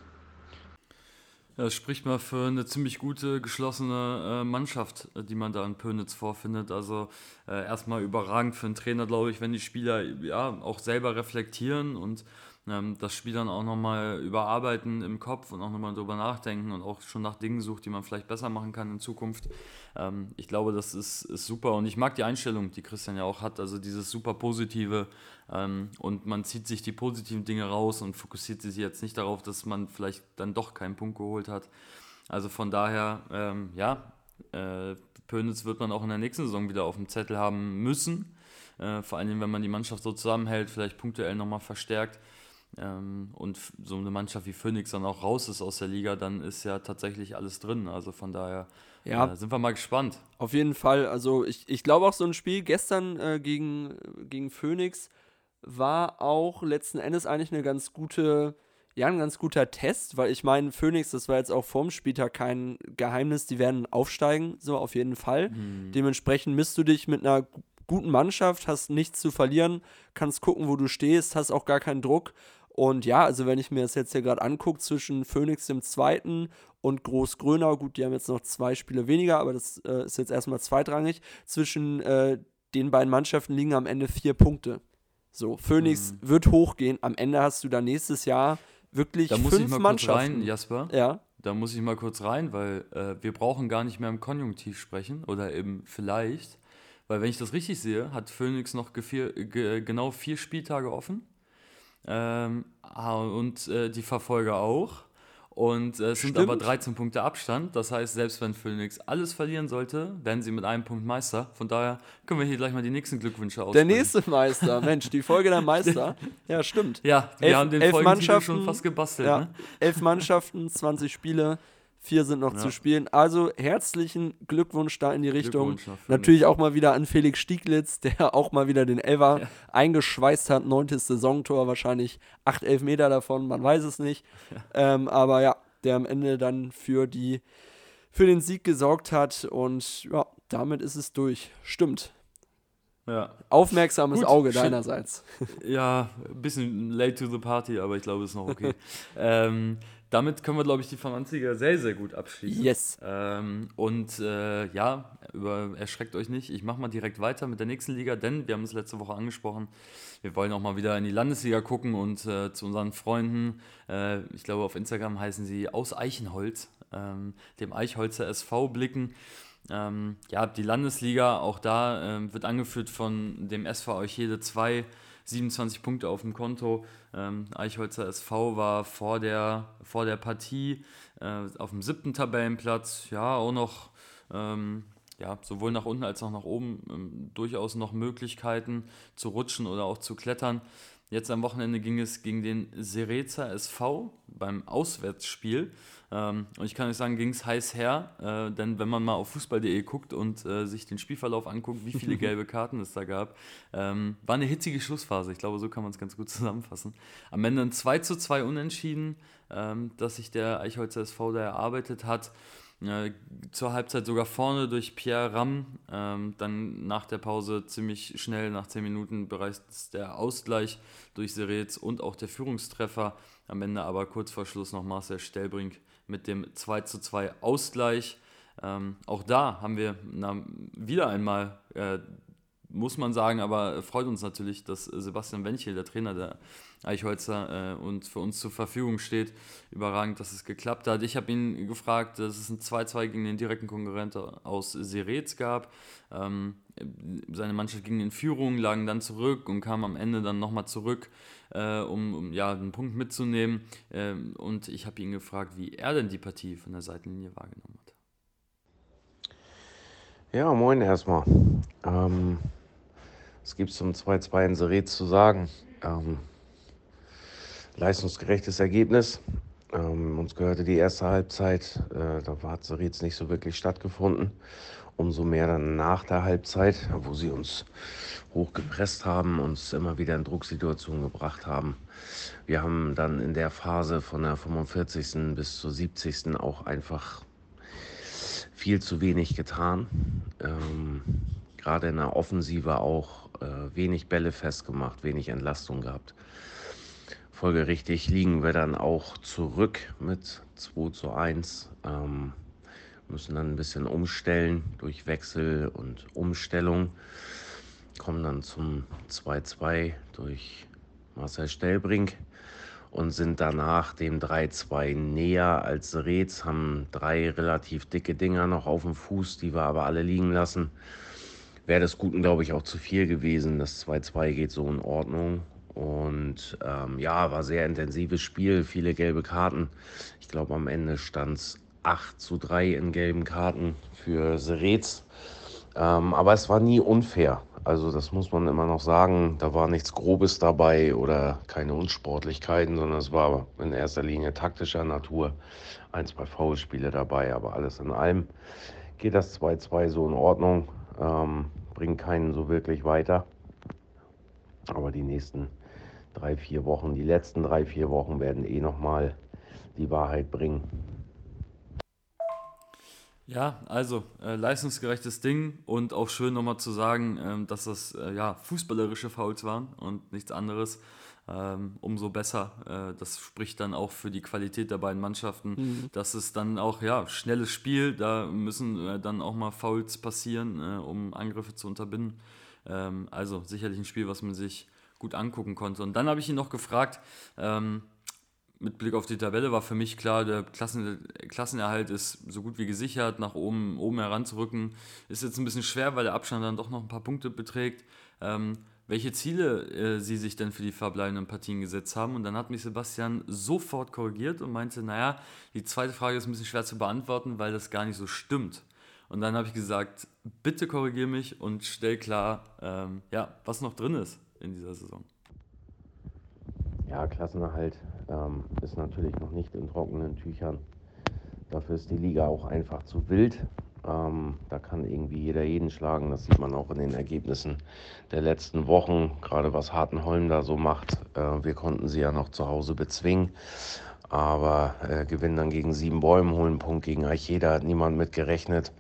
[SPEAKER 2] Das spricht mal für eine ziemlich gute, geschlossene äh, Mannschaft, äh, die man da in Pönitz vorfindet. Also äh, erstmal überragend für einen Trainer, glaube ich, wenn die Spieler ja auch selber reflektieren und ähm, das Spiel dann auch nochmal überarbeiten im Kopf und auch nochmal drüber nachdenken und auch schon nach Dingen sucht, die man vielleicht besser machen kann in Zukunft. Ähm, ich glaube, das ist, ist super und ich mag die Einstellung, die Christian ja auch hat, also dieses super positive ähm, und man zieht sich die positiven Dinge raus und fokussiert sich jetzt nicht darauf, dass man vielleicht dann doch keinen Punkt geholt hat. Also von daher, ähm, ja, äh, Pönitz wird man auch in der nächsten Saison wieder auf dem Zettel haben müssen. Äh, vor allem, wenn man die Mannschaft so zusammenhält, vielleicht punktuell nochmal verstärkt ähm, und so eine Mannschaft wie Phoenix dann auch raus ist aus der Liga, dann ist ja tatsächlich alles drin. Also von daher ja, äh, sind wir mal gespannt.
[SPEAKER 3] Auf jeden Fall. Also ich, ich glaube auch so ein Spiel gestern äh, gegen, gegen Phoenix war auch letzten Endes eigentlich eine ganz gute, ja, ein ganz guter Test, weil ich meine, Phoenix, das war jetzt auch vorm Spieltag kein Geheimnis, die werden aufsteigen, so auf jeden Fall. Mhm. Dementsprechend misst du dich mit einer guten Mannschaft, hast nichts zu verlieren, kannst gucken, wo du stehst, hast auch gar keinen Druck und ja, also wenn ich mir das jetzt hier gerade angucke, zwischen Phoenix dem zweiten und Groß-Grönau, gut, die haben jetzt noch zwei Spiele weniger, aber das äh, ist jetzt erstmal zweitrangig. Zwischen äh, den beiden Mannschaften liegen am Ende vier Punkte. So, Phoenix mhm. wird hochgehen. Am Ende hast du dann nächstes Jahr wirklich da muss fünf ich mal Mannschaften.
[SPEAKER 2] Kurz rein, Jasper. Ja. Da muss ich mal kurz rein, weil äh, wir brauchen gar nicht mehr im Konjunktiv sprechen oder eben vielleicht. Weil wenn ich das richtig sehe, hat Phoenix noch ge genau vier Spieltage offen. Ähm, ah, und äh, die Verfolger auch. Und äh, es sind aber 13 Punkte Abstand. Das heißt, selbst wenn Phoenix alles verlieren sollte, werden sie mit einem Punkt Meister. Von daher können wir hier gleich mal die nächsten Glückwünsche aussprechen.
[SPEAKER 3] Der nächste Meister, Mensch, die Folge der Meister. Ja, stimmt.
[SPEAKER 2] Ja, wir elf, haben den elf Mannschaften schon fast gebastelt. Ja, ne?
[SPEAKER 3] Elf Mannschaften, 20 Spiele. Vier sind noch ja. zu spielen. Also herzlichen Glückwunsch da in die Richtung. Natürlich auch mal wieder an Felix Stieglitz, der auch mal wieder den Elver ja. eingeschweißt hat. Neuntes Saisontor, wahrscheinlich acht Elfmeter davon, man weiß es nicht. Ja. Ähm, aber ja, der am Ende dann für, die, für den Sieg gesorgt hat. Und ja, damit ist es durch. Stimmt. Ja. Aufmerksames Gut, Auge deinerseits.
[SPEAKER 2] Ja, ein bisschen late to the party, aber ich glaube, es ist noch okay. ähm, damit können wir, glaube ich, die Vermanziger sehr, sehr gut abschließen.
[SPEAKER 3] Yes.
[SPEAKER 2] Ähm, und äh, ja, über, erschreckt euch nicht. Ich mache mal direkt weiter mit der nächsten Liga, denn wir haben es letzte Woche angesprochen. Wir wollen auch mal wieder in die Landesliga gucken und äh, zu unseren Freunden, äh, ich glaube auf Instagram heißen sie aus Eichenholz, ähm, dem Eichholzer SV blicken. Ähm, ja, die Landesliga, auch da ähm, wird angeführt von dem SV Euchede 2 27 Punkte auf dem Konto. Ähm, Eichholzer SV war vor der, vor der Partie äh, auf dem siebten Tabellenplatz. Ja, auch noch ähm, ja, sowohl nach unten als auch nach oben ähm, durchaus noch Möglichkeiten zu rutschen oder auch zu klettern. Jetzt am Wochenende ging es gegen den Sereza SV beim Auswärtsspiel. Ähm, und ich kann euch sagen, ging es heiß her, äh, denn wenn man mal auf fußball.de guckt und äh, sich den Spielverlauf anguckt, wie viele gelbe Karten es da gab, ähm, war eine hitzige Schlussphase. Ich glaube, so kann man es ganz gut zusammenfassen. Am Ende ein 2 zu 2 Unentschieden, ähm, das sich der Eichholzer SV da erarbeitet hat. Äh, zur Halbzeit sogar vorne durch Pierre Ram. Ähm, dann nach der Pause ziemlich schnell, nach 10 Minuten, bereits der Ausgleich durch Serez und auch der Führungstreffer. Am Ende aber kurz vor Schluss noch Marcel Stellbrink mit dem 2 zu 2 Ausgleich. Ähm, auch da haben wir na, wieder einmal, äh, muss man sagen, aber freut uns natürlich, dass Sebastian Wenchel, der Trainer der Eichholzer, äh, und für uns zur Verfügung steht. Überragend, dass es geklappt hat. Ich habe ihn gefragt, dass es ein 2-2 gegen den direkten Konkurrenten aus Serez gab. Ähm, seine Mannschaft ging in Führung, lagen dann zurück und kam am Ende dann nochmal zurück äh, um, um, ja, einen Punkt mitzunehmen. Ähm, und ich habe ihn gefragt, wie er denn die Partie von der Seitenlinie wahrgenommen hat.
[SPEAKER 7] Ja, moin erstmal. Ähm, es gibt zum 2-2 in Sered zu sagen. Ähm, leistungsgerechtes Ergebnis. Ähm, uns gehörte die erste Halbzeit, äh, da hat Seretz nicht so wirklich stattgefunden. Umso mehr dann nach der Halbzeit, wo sie uns hochgepresst haben, uns immer wieder in Drucksituationen gebracht haben. Wir haben dann in der Phase von der 45. bis zur 70. auch einfach viel zu wenig getan. Ähm, Gerade in der Offensive auch äh, wenig Bälle festgemacht, wenig Entlastung gehabt. Folgerichtig liegen wir dann auch zurück mit 2 zu 1. Ähm, müssen dann ein bisschen umstellen durch Wechsel und Umstellung. Kommen dann zum 2-2 durch Marcel Stellbrink und sind danach dem 3-2 näher als Reetz, haben drei relativ dicke Dinger noch auf dem Fuß, die wir aber alle liegen lassen. Wäre das Guten, glaube ich, auch zu viel gewesen. Das 2-2 geht so in Ordnung. Und ähm, ja, war sehr intensives Spiel, viele gelbe Karten. Ich glaube, am Ende stand es 8 zu 3 in gelben Karten für Serez. Ähm, aber es war nie unfair. Also das muss man immer noch sagen. Da war nichts Grobes dabei oder keine Unsportlichkeiten, sondern es war in erster Linie taktischer Natur. Ein, zwei Foulspiele dabei, aber alles in allem geht das 2-2 so in Ordnung. Ähm, bringt keinen so wirklich weiter. Aber die nächsten drei, vier Wochen, die letzten drei, vier Wochen werden eh nochmal die Wahrheit bringen.
[SPEAKER 2] Ja, also äh, leistungsgerechtes Ding und auch schön nochmal zu sagen, ähm, dass das äh, ja, fußballerische Fouls waren und nichts anderes. Ähm, umso besser. Äh, das spricht dann auch für die Qualität der beiden Mannschaften, mhm. dass es dann auch, ja, schnelles Spiel, da müssen äh, dann auch mal Fouls passieren, äh, um Angriffe zu unterbinden. Ähm, also sicherlich ein Spiel, was man sich gut angucken konnte. Und dann habe ich ihn noch gefragt, ähm, mit Blick auf die Tabelle war für mich klar, der Klassen, Klassenerhalt ist so gut wie gesichert, nach oben, oben heranzurücken. Ist jetzt ein bisschen schwer, weil der Abstand dann doch noch ein paar Punkte beträgt. Ähm, welche Ziele äh, sie sich denn für die verbleibenden Partien gesetzt haben. Und dann hat mich Sebastian sofort korrigiert und meinte, naja, die zweite Frage ist ein bisschen schwer zu beantworten, weil das gar nicht so stimmt. Und dann habe ich gesagt, bitte korrigiere mich und stell klar, ähm, ja, was noch drin ist in dieser Saison.
[SPEAKER 7] Ja, Klassenerhalt ähm, ist natürlich noch nicht in trockenen Tüchern. Dafür ist die Liga auch einfach zu wild. Ähm, da kann irgendwie jeder jeden schlagen. Das sieht man auch in den Ergebnissen der letzten Wochen, gerade was Hartenholm da so macht. Äh, wir konnten sie ja noch zu Hause bezwingen. Aber äh, gewinnen dann gegen sieben Bäume, holen einen Punkt gegen Eicheda, hat niemand mit gerechnet.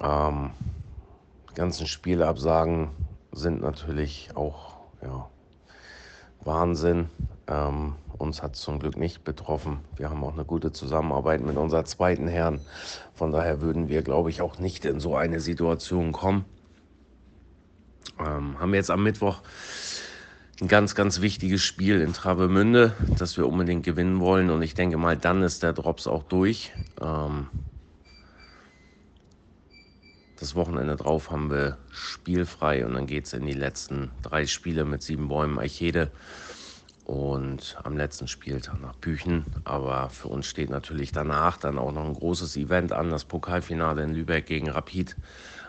[SPEAKER 7] Ähm, ganzen Spielabsagen sind natürlich auch ja, Wahnsinn. Ähm, uns hat es zum Glück nicht betroffen. Wir haben auch eine gute Zusammenarbeit mit unserer zweiten Herren. Von daher würden wir, glaube ich, auch nicht in so eine Situation kommen. Ähm, haben jetzt am Mittwoch ein ganz, ganz wichtiges Spiel in Travemünde, das wir unbedingt gewinnen wollen. Und ich denke mal, dann ist der Drops auch durch. Ähm, das Wochenende drauf haben wir spielfrei und dann geht es in die letzten drei Spiele mit sieben Bäumen Eichede und am letzten Spieltag nach Büchen. Aber für uns steht natürlich danach dann auch noch ein großes Event an, das Pokalfinale in Lübeck gegen Rapid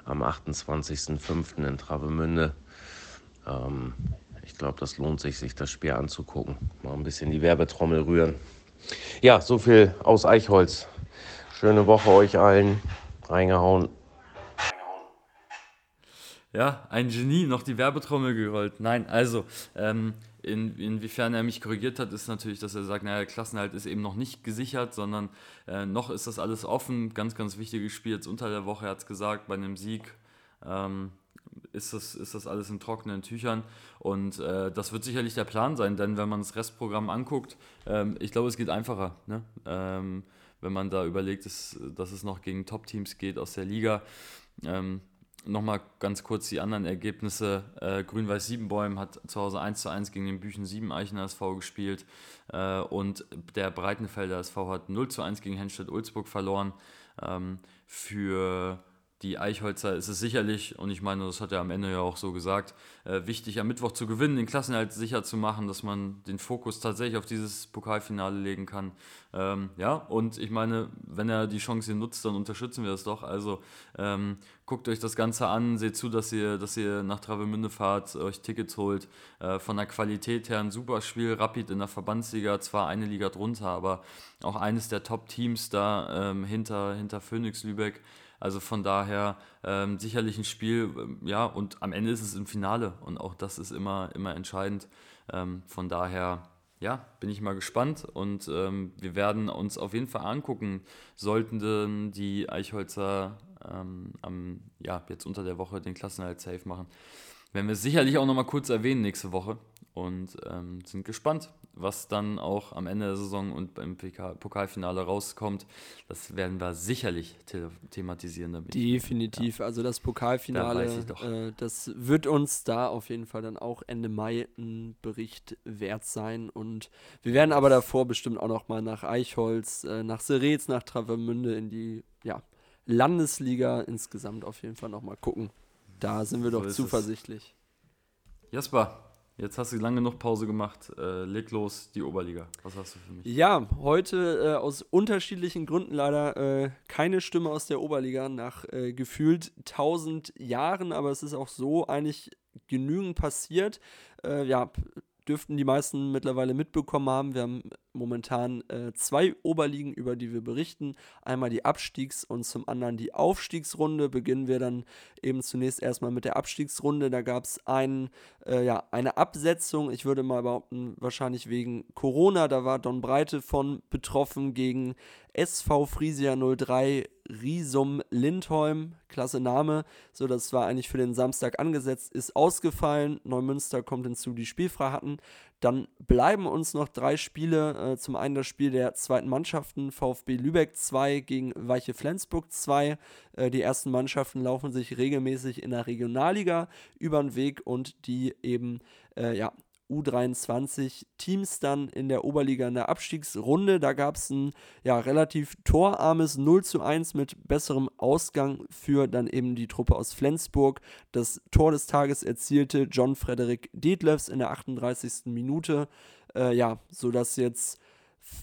[SPEAKER 7] am 28.05. in Travemünde. Ähm, ich glaube, das lohnt sich, sich das Spiel anzugucken. Mal ein bisschen die Werbetrommel rühren. Ja, so viel aus Eichholz. Schöne Woche euch allen. Reingehauen.
[SPEAKER 2] Ja, ein Genie, noch die Werbetrommel gerollt. Nein, also, ähm, in, inwiefern er mich korrigiert hat, ist natürlich, dass er sagt, naja, Klassenhalt ist eben noch nicht gesichert, sondern äh, noch ist das alles offen. Ganz, ganz wichtiges Spiel jetzt unter der Woche, er hat es gesagt, bei einem Sieg ähm, ist, das, ist das alles in trockenen Tüchern. Und äh, das wird sicherlich der Plan sein, denn wenn man das Restprogramm anguckt, ähm, ich glaube, es geht einfacher. Ne? Ähm, wenn man da überlegt, dass, dass es noch gegen Top-Teams geht aus der Liga. Ähm, Nochmal ganz kurz die anderen Ergebnisse. Äh, Grün-Weiß Siebenbäum hat zu Hause 1 zu 1 gegen den Büchen 7 Eichener SV gespielt äh, und der Breitenfelder SV hat 0 zu 1 gegen Henstedt-Ulzburg verloren. Ähm, für die Eichholzer ist es sicherlich, und ich meine, das hat er am Ende ja auch so gesagt, äh, wichtig am Mittwoch zu gewinnen, den Klassenhalt sicher zu machen, dass man den Fokus tatsächlich auf dieses Pokalfinale legen kann. Ähm, ja, und ich meine, wenn er die Chance hier nutzt, dann unterstützen wir das doch. Also ähm, guckt euch das Ganze an, seht zu, dass ihr, dass ihr nach Travemünde fahrt, euch Tickets holt. Äh, von der Qualität her ein super Spiel, Rapid in der Verbandsliga, zwar eine Liga drunter, aber auch eines der Top-Teams da ähm, hinter, hinter Phoenix Lübeck. Also von daher ähm, sicherlich ein Spiel, ähm, ja, und am Ende ist es im Finale und auch das ist immer, immer entscheidend. Ähm, von daher, ja, bin ich mal gespannt und ähm, wir werden uns auf jeden Fall angucken, sollten die Eichholzer ähm, am, ja, jetzt unter der Woche den Klassenhalt safe machen. werden wir sicherlich auch nochmal kurz erwähnen nächste Woche und ähm, sind gespannt, was dann auch am Ende der Saison und beim Pokalfinale rauskommt. Das werden wir sicherlich the thematisieren. Damit.
[SPEAKER 3] Definitiv. Ja. Also das Pokalfinale, da äh, das wird uns da auf jeden Fall dann auch Ende Mai ein Bericht wert sein. Und wir werden aber davor bestimmt auch noch mal nach Eichholz, äh, nach Serez, nach Travemünde in die ja, Landesliga insgesamt auf jeden Fall noch mal gucken. Da sind wir so doch zuversichtlich.
[SPEAKER 2] Es. Jasper, Jetzt hast du lange genug Pause gemacht. Äh, leg los, die Oberliga. Was hast du für mich?
[SPEAKER 3] Ja, heute äh, aus unterschiedlichen Gründen leider äh, keine Stimme aus der Oberliga nach äh, gefühlt 1000 Jahren, aber es ist auch so eigentlich genügend passiert. Äh, ja, dürften die meisten mittlerweile mitbekommen haben. Wir haben momentan äh, zwei Oberligen, über die wir berichten. Einmal die Abstiegs- und zum anderen die Aufstiegsrunde. Beginnen wir dann eben zunächst erstmal mit der Abstiegsrunde. Da gab es ein, äh, ja, eine Absetzung, ich würde mal behaupten, wahrscheinlich wegen Corona. Da war Don Breite von betroffen gegen SV Frisia 03 Riesum Lindholm, klasse Name. So, das war eigentlich für den Samstag angesetzt, ist ausgefallen. Neumünster kommt hinzu, die spielfrei hatten. Dann bleiben uns noch drei Spiele. Äh, zum einen das Spiel der zweiten Mannschaften, VfB Lübeck 2 gegen Weiche Flensburg 2. Äh, die ersten Mannschaften laufen sich regelmäßig in der Regionalliga über den Weg und die eben äh, ja, U23-Teams dann in der Oberliga in der Abstiegsrunde. Da gab es ein ja, relativ torarmes 0 zu 1 mit besserem Ausgang für dann eben die Truppe aus Flensburg. Das Tor des Tages erzielte John Frederik Detlefs in der 38. Minute. Äh, ja, sodass jetzt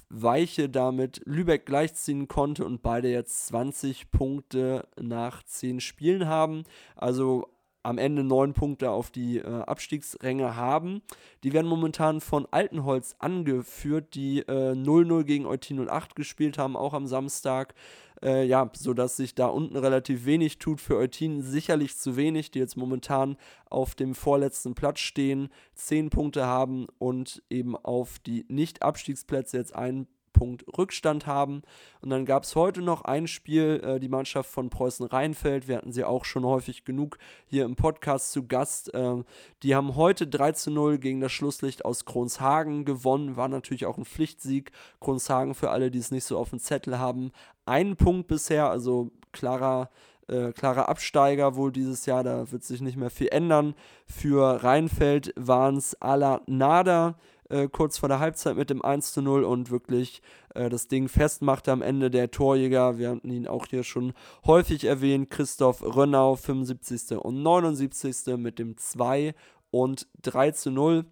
[SPEAKER 3] Weiche damit Lübeck gleichziehen konnte und beide jetzt 20 Punkte nach 10 Spielen haben. Also am Ende neun Punkte auf die äh, Abstiegsränge haben. Die werden momentan von Altenholz angeführt, die 0-0 äh, gegen Eutin 08 gespielt haben, auch am Samstag. Äh, ja, sodass sich da unten relativ wenig tut. Für Eutin sicherlich zu wenig, die jetzt momentan auf dem vorletzten Platz stehen, zehn Punkte haben und eben auf die Nicht-Abstiegsplätze jetzt einen Punkt Rückstand haben. Und dann gab es heute noch ein Spiel, äh, die Mannschaft von Preußen Rheinfeld. Wir hatten sie auch schon häufig genug hier im Podcast zu Gast. Äh, die haben heute 3 zu 0 gegen das Schlusslicht aus Kronshagen gewonnen. War natürlich auch ein Pflichtsieg. Kronshagen für alle, die es nicht so auf dem Zettel haben. Ein Punkt bisher, also klarer äh, klarer Absteiger wohl dieses Jahr, da wird sich nicht mehr viel ändern. Für Rheinfeld waren es Ala Nada, äh, kurz vor der Halbzeit mit dem 1 zu 0 und wirklich äh, das Ding festmachte am Ende der Torjäger. Wir hatten ihn auch hier schon häufig erwähnt. Christoph Rönnau, 75. und 79. mit dem 2 und 3 zu 0.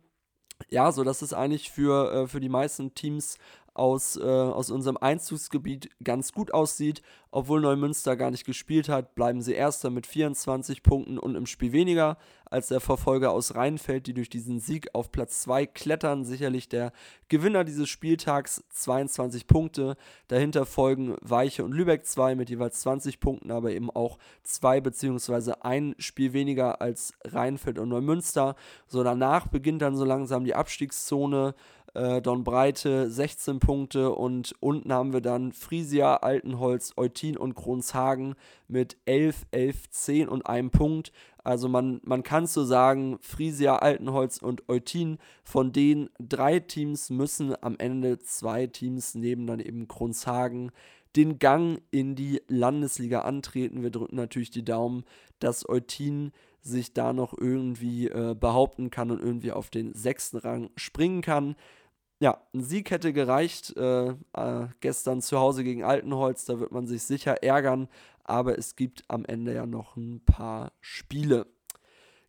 [SPEAKER 3] Ja, so dass es eigentlich für, äh, für die meisten Teams aus, äh, aus unserem Einzugsgebiet ganz gut aussieht. Obwohl Neumünster gar nicht gespielt hat, bleiben sie Erster mit 24 Punkten und im Spiel weniger als der Verfolger aus Rheinfeld, die durch diesen Sieg auf Platz 2 klettern. Sicherlich der Gewinner dieses Spieltags, 22 Punkte. Dahinter folgen Weiche und Lübeck 2 mit jeweils 20 Punkten, aber eben auch zwei bzw. ein Spiel weniger als Rheinfeld und Neumünster. So danach beginnt dann so langsam die Abstiegszone äh, Don Breite 16 Punkte und unten haben wir dann Frisia, Altenholz, Eutin und Kronshagen mit 11, 11, 10 und einem Punkt. Also man, man kann so sagen, Frisia, Altenholz und Eutin, von den drei Teams müssen am Ende zwei Teams neben dann eben Kronshagen den Gang in die Landesliga antreten. Wir drücken natürlich die Daumen, dass Eutin sich da noch irgendwie äh, behaupten kann und irgendwie auf den sechsten Rang springen kann ja, ein Sieg hätte gereicht. Äh, äh, gestern zu Hause gegen Altenholz, da wird man sich sicher ärgern. Aber es gibt am Ende ja noch ein paar Spiele.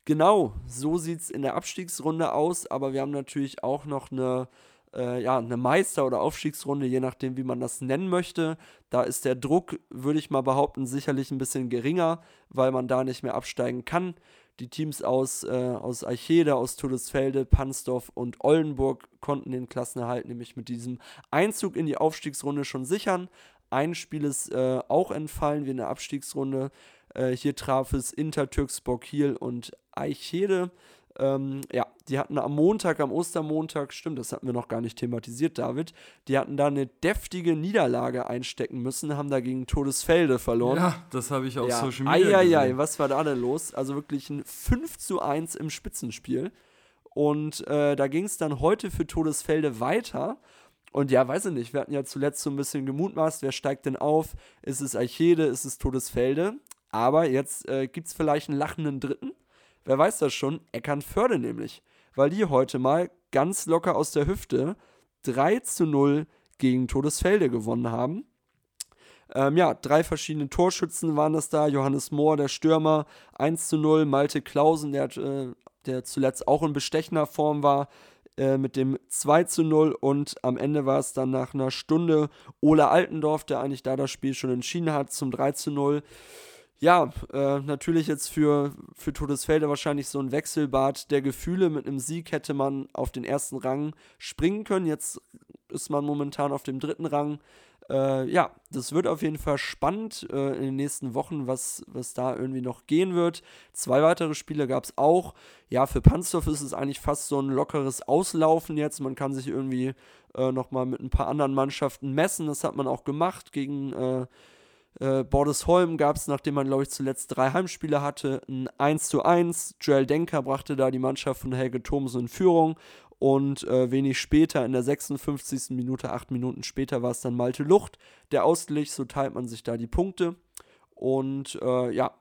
[SPEAKER 3] Genau, so sieht es in der Abstiegsrunde aus. Aber wir haben natürlich auch noch eine, äh, ja, eine Meister- oder Aufstiegsrunde, je nachdem, wie man das nennen möchte. Da ist der Druck, würde ich mal behaupten, sicherlich ein bisschen geringer, weil man da nicht mehr absteigen kann. Die Teams aus, äh, aus Eichede, aus Todesfelde, Pansdorf und Oldenburg konnten den Klassenerhalt nämlich mit diesem Einzug in die Aufstiegsrunde schon sichern. Ein Spiel ist äh, auch entfallen wie in der Abstiegsrunde. Äh, hier traf es Inter Türksburg Kiel und Eichede. Ähm, ja, die hatten am Montag, am Ostermontag, stimmt, das hatten wir noch gar nicht thematisiert, David, die hatten da eine deftige Niederlage einstecken müssen, haben da gegen Todesfelde verloren.
[SPEAKER 2] Ja, das habe ich auf
[SPEAKER 3] ja.
[SPEAKER 2] Social Media
[SPEAKER 3] Eieiei, gesehen. was war da denn los? Also wirklich ein 5 zu 1 im Spitzenspiel. Und äh, da ging es dann heute für Todesfelde weiter. Und ja, weiß ich nicht, wir hatten ja zuletzt so ein bisschen gemutmaßt, wer steigt denn auf? Ist es Eichede, ist es Todesfelde? Aber jetzt äh, gibt es vielleicht einen lachenden Dritten. Wer weiß das schon? Eckernförde nämlich. Weil die heute mal ganz locker aus der Hüfte 3 zu 0 gegen Todesfelde gewonnen haben. Ähm, ja, drei verschiedene Torschützen waren das da. Johannes Mohr, der Stürmer, 1 zu 0. Malte Klausen, der, äh, der zuletzt auch in bestechender Form war, äh, mit dem 2 zu 0 und am Ende war es dann nach einer Stunde Ole Altendorf, der eigentlich da das Spiel schon entschieden hat, zum 3 zu 0. Ja, äh, natürlich jetzt für, für Todesfelde wahrscheinlich so ein Wechselbad der Gefühle. Mit einem Sieg hätte man auf den ersten Rang springen können. Jetzt ist man momentan auf dem dritten Rang. Äh, ja, das wird auf jeden Fall spannend äh, in den nächsten Wochen, was, was da irgendwie noch gehen wird. Zwei weitere Spiele gab es auch. Ja, für Panzdorf ist es eigentlich fast so ein lockeres Auslaufen jetzt. Man kann sich irgendwie äh, nochmal mit ein paar anderen Mannschaften messen. Das hat man auch gemacht. Gegen äh, Bordesholm gab es, nachdem man, glaube ich, zuletzt drei Heimspiele hatte, ein 1 zu 1. Joel Denker brachte da die Mannschaft von Helge Thomsen in Führung. Und äh, wenig später, in der 56. Minute, acht Minuten später, war es dann Malte Lucht, der ausglich. So teilt man sich da die Punkte. Und äh, ja,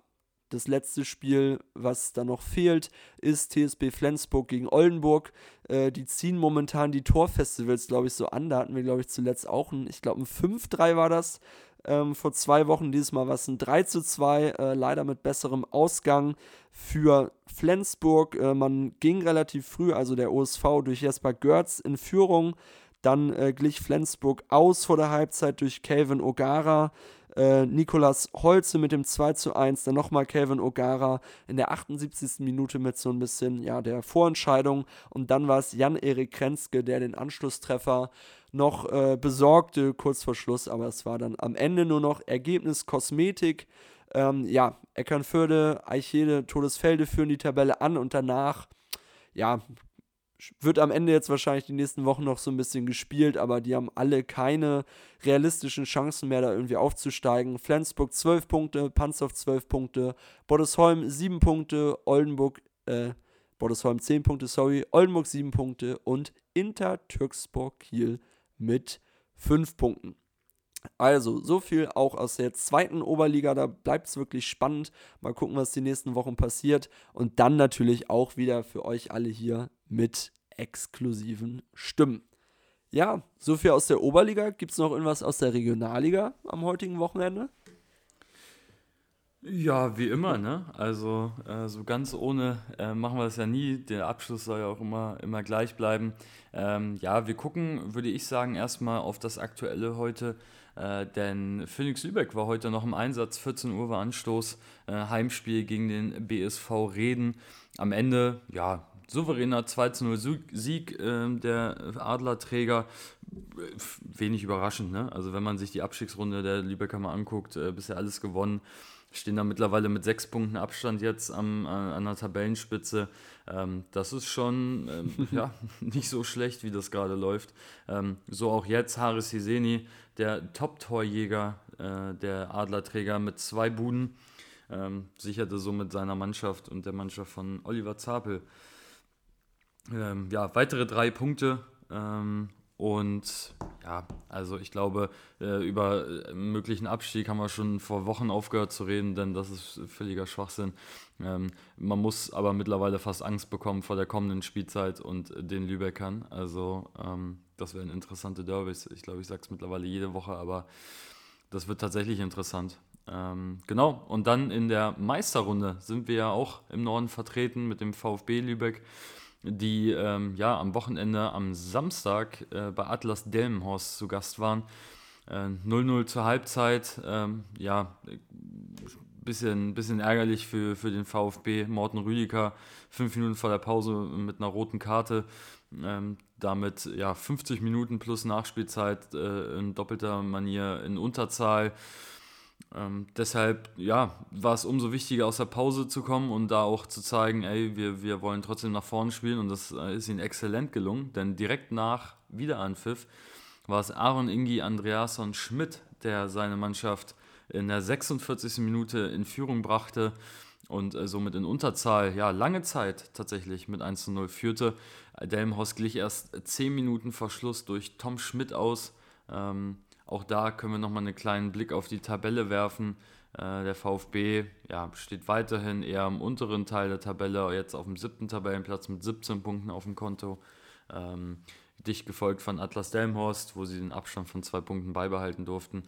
[SPEAKER 3] das letzte Spiel, was da noch fehlt, ist TSB Flensburg gegen Oldenburg. Äh, die ziehen momentan die Torfestivals, glaube ich, so an. Da hatten wir, glaube ich, zuletzt auch ein, ich glaube, ein 5-3 war das ähm, vor zwei Wochen. Dieses Mal war es ein 3 zu 2, äh, leider mit besserem Ausgang für Flensburg. Äh, man ging relativ früh, also der OSV durch Jesper Görz in Führung. Dann äh, glich Flensburg aus vor der Halbzeit durch Calvin Ogara. Äh, Nikolas Holze mit dem 2 zu 1, dann nochmal Calvin Ogara in der 78. Minute mit so ein bisschen ja, der Vorentscheidung. Und dann war es Jan-Erik Krenzke, der den Anschlusstreffer noch äh, besorgte, kurz vor Schluss, aber es war dann am Ende nur noch Ergebnis Kosmetik. Ähm, ja, Eckernförde, Eichede, Todesfelde führen die Tabelle an und danach, ja, wird am Ende jetzt wahrscheinlich die nächsten Wochen noch so ein bisschen gespielt, aber die haben alle keine realistischen Chancen mehr, da irgendwie aufzusteigen. Flensburg 12 Punkte, Panzerhof 12 Punkte, Boddesholm 7 Punkte, Oldenburg, äh, Boddesholm 10 Punkte, sorry, Oldenburg 7 Punkte und Inter Türkspor Kiel mit 5 Punkten. Also, so viel auch aus der zweiten Oberliga. Da bleibt es wirklich spannend. Mal gucken, was die nächsten Wochen passiert. Und dann natürlich auch wieder für euch alle hier mit exklusiven Stimmen. Ja, so viel aus der Oberliga. Gibt es noch irgendwas aus der Regionalliga am heutigen Wochenende?
[SPEAKER 2] Ja, wie immer, ne? Also äh, so ganz ohne äh, machen wir es ja nie. Der Abschluss soll ja auch immer, immer gleich bleiben. Ähm, ja, wir gucken, würde ich sagen, erstmal auf das Aktuelle heute. Äh, denn Phoenix Lübeck war heute noch im Einsatz. 14 Uhr war Anstoß. Äh, Heimspiel gegen den BSV Reden. Am Ende, ja, souveräner 2 0 Sieg äh, der Adlerträger. Wenig überraschend, ne? Also wenn man sich die Abstiegsrunde der Lübecker mal anguckt, äh, bisher alles gewonnen stehen da mittlerweile mit sechs Punkten Abstand jetzt am, an der Tabellenspitze. Ähm, das ist schon ähm, ja, nicht so schlecht, wie das gerade läuft. Ähm, so auch jetzt Haris Hiseni, der Top-Torjäger äh, der Adlerträger mit zwei Buden, ähm, sicherte somit seiner Mannschaft und der Mannschaft von Oliver Zapel ähm, ja, weitere drei Punkte. Ähm, und ja, also ich glaube, äh, über äh, möglichen Abstieg haben wir schon vor Wochen aufgehört zu reden, denn das ist völliger Schwachsinn. Ähm, man muss aber mittlerweile fast Angst bekommen vor der kommenden Spielzeit und den Lübeckern. Also ähm, das wären interessante Derbys. Ich glaube, ich sage es mittlerweile jede Woche, aber das wird tatsächlich interessant. Ähm, genau, und dann in der Meisterrunde sind wir ja auch im Norden vertreten mit dem VfB Lübeck die ähm, ja am Wochenende am Samstag äh, bei Atlas Delmenhorst zu Gast waren. 0-0 äh, zur Halbzeit, ähm, ja, bisschen, bisschen ärgerlich für, für den VfB. Morten Rüdiger, fünf Minuten vor der Pause mit einer roten Karte. Ähm, damit ja 50 Minuten plus Nachspielzeit äh, in doppelter Manier in Unterzahl. Ähm, deshalb, ja, war es umso wichtiger, aus der Pause zu kommen und da auch zu zeigen, ey, wir, wir wollen trotzdem nach vorne spielen und das äh, ist ihnen exzellent gelungen, denn direkt nach Wiederanpfiff war es Aaron Ingi Andreasson Schmidt, der seine Mannschaft in der 46. Minute in Führung brachte und äh, somit in Unterzahl, ja, lange Zeit tatsächlich mit 1 zu 0 führte. Delmhaus glich erst 10 Minuten vor Schluss durch Tom Schmidt aus. Ähm, auch da können wir nochmal einen kleinen Blick auf die Tabelle werfen. Äh, der VfB ja, steht weiterhin eher am unteren Teil der Tabelle, jetzt auf dem siebten Tabellenplatz mit 17 Punkten auf dem Konto. Ähm, dicht gefolgt von Atlas Delmhorst, wo sie den Abstand von zwei Punkten beibehalten durften.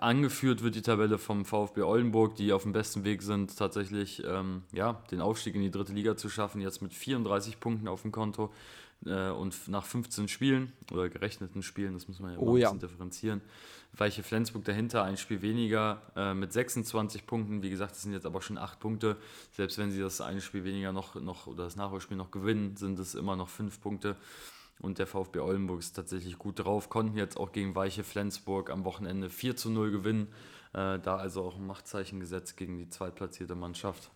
[SPEAKER 2] Angeführt wird die Tabelle vom VfB Oldenburg, die auf dem besten Weg sind, tatsächlich ähm, ja, den Aufstieg in die dritte Liga zu schaffen, jetzt mit 34 Punkten auf dem Konto äh, und nach 15 Spielen oder gerechneten Spielen, das muss man ja oh, ein bisschen ja. differenzieren. Weiche Flensburg dahinter, ein Spiel weniger äh, mit 26 Punkten. Wie gesagt, das sind jetzt aber schon 8 Punkte. Selbst wenn sie das eine Spiel weniger noch, noch oder das Nachholspiel noch gewinnen, sind es immer noch 5 Punkte. Und der VfB Oldenburg ist tatsächlich gut drauf, konnten jetzt auch gegen Weiche Flensburg am Wochenende 4 zu 0 gewinnen. Äh, da also auch ein Machtzeichen gesetzt gegen die zweitplatzierte Mannschaft.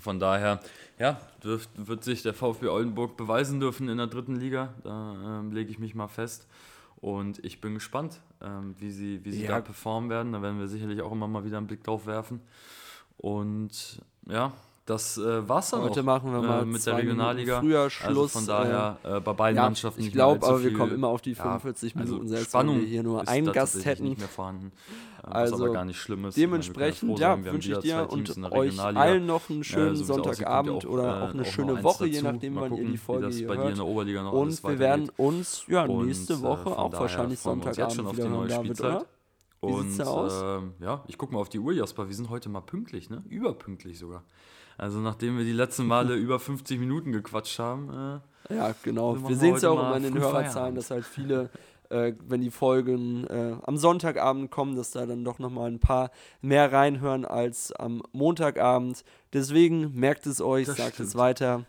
[SPEAKER 2] Von daher, ja, dürft, wird sich der VfB Oldenburg beweisen dürfen in der dritten Liga. Da ähm, lege ich mich mal fest. Und ich bin gespannt, ähm, wie sie, wie sie ja. da performen werden. Da werden wir sicherlich auch immer mal wieder einen Blick drauf werfen. Und ja, das äh, war's dann
[SPEAKER 3] Heute auch, machen wir mal äh, mit der Regionalliga. Früher Schluss. Also
[SPEAKER 2] von daher äh, bei beiden ja, Mannschaften
[SPEAKER 3] Ich glaube, aber wir kommen immer auf die 45 ja, also Minuten, selbst Spannung wenn wir hier nur einen Gast hätten.
[SPEAKER 2] Nicht mehr vorhanden, äh, also was aber gar nicht schlimm ist.
[SPEAKER 3] Dementsprechend, ja, wünsche ich dir und euch allen noch einen schönen Sonntagabend oder auch eine schöne Woche, je nachdem, wann ihr die Folge hier hört. Und wir werden uns ja nächste Woche auch wahrscheinlich Sonntagabend wieder hören, David, oder?
[SPEAKER 2] Wie und ähm, ja, ich gucke mal auf die Uhr, Jasper. Wir sind heute mal pünktlich, ne? Überpünktlich sogar. Also nachdem wir die letzten Male über 50 Minuten gequatscht haben.
[SPEAKER 3] Äh, ja, genau. Wir sehen es ja auch immer an den Hörerzahlen, dass halt viele, äh, wenn die Folgen äh, am Sonntagabend kommen, dass da dann doch nochmal ein paar mehr reinhören als am Montagabend. Deswegen merkt es euch, das sagt stimmt. es weiter.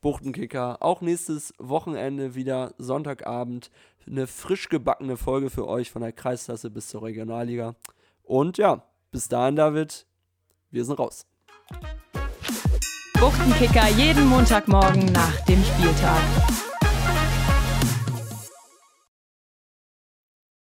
[SPEAKER 3] Buchtenkicker, auch nächstes Wochenende wieder Sonntagabend. Eine frisch gebackene Folge für euch von der Kreisklasse bis zur Regionalliga. Und ja, bis dahin, David, wir sind raus.
[SPEAKER 1] Buchtenkicker jeden Montagmorgen nach dem Spieltag.